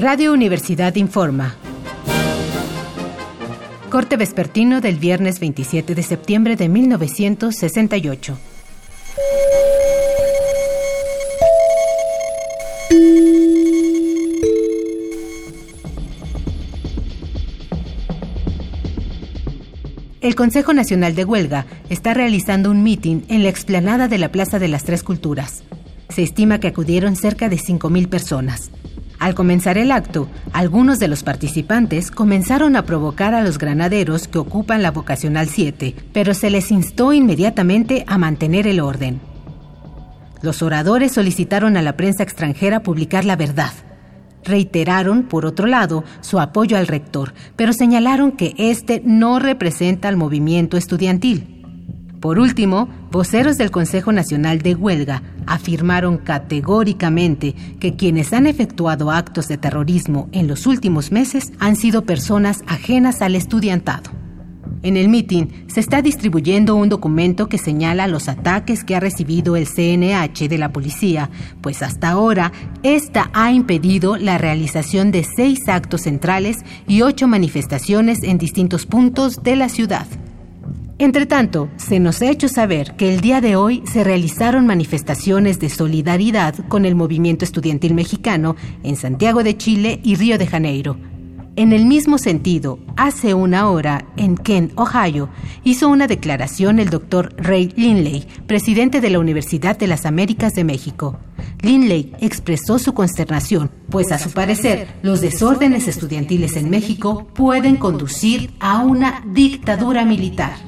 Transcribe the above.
Radio Universidad informa. Corte vespertino del viernes 27 de septiembre de 1968. El Consejo Nacional de Huelga está realizando un mitin en la explanada de la Plaza de las Tres Culturas. Se estima que acudieron cerca de 5.000 personas. Al comenzar el acto, algunos de los participantes comenzaron a provocar a los granaderos que ocupan la vocacional 7, pero se les instó inmediatamente a mantener el orden. Los oradores solicitaron a la prensa extranjera publicar la verdad. Reiteraron, por otro lado, su apoyo al rector, pero señalaron que este no representa al movimiento estudiantil. Por último, voceros del Consejo Nacional de Huelga afirmaron categóricamente que quienes han efectuado actos de terrorismo en los últimos meses han sido personas ajenas al estudiantado. En el mitin se está distribuyendo un documento que señala los ataques que ha recibido el CNH de la policía, pues hasta ahora esta ha impedido la realización de seis actos centrales y ocho manifestaciones en distintos puntos de la ciudad. Entre tanto, se nos ha hecho saber que el día de hoy se realizaron manifestaciones de solidaridad con el movimiento estudiantil mexicano en Santiago de Chile y Río de Janeiro. En el mismo sentido, hace una hora, en Kent, Ohio, hizo una declaración el doctor Ray Linley, presidente de la Universidad de las Américas de México. Linley expresó su consternación, pues a su parecer los desórdenes estudiantiles en México pueden conducir a una dictadura militar.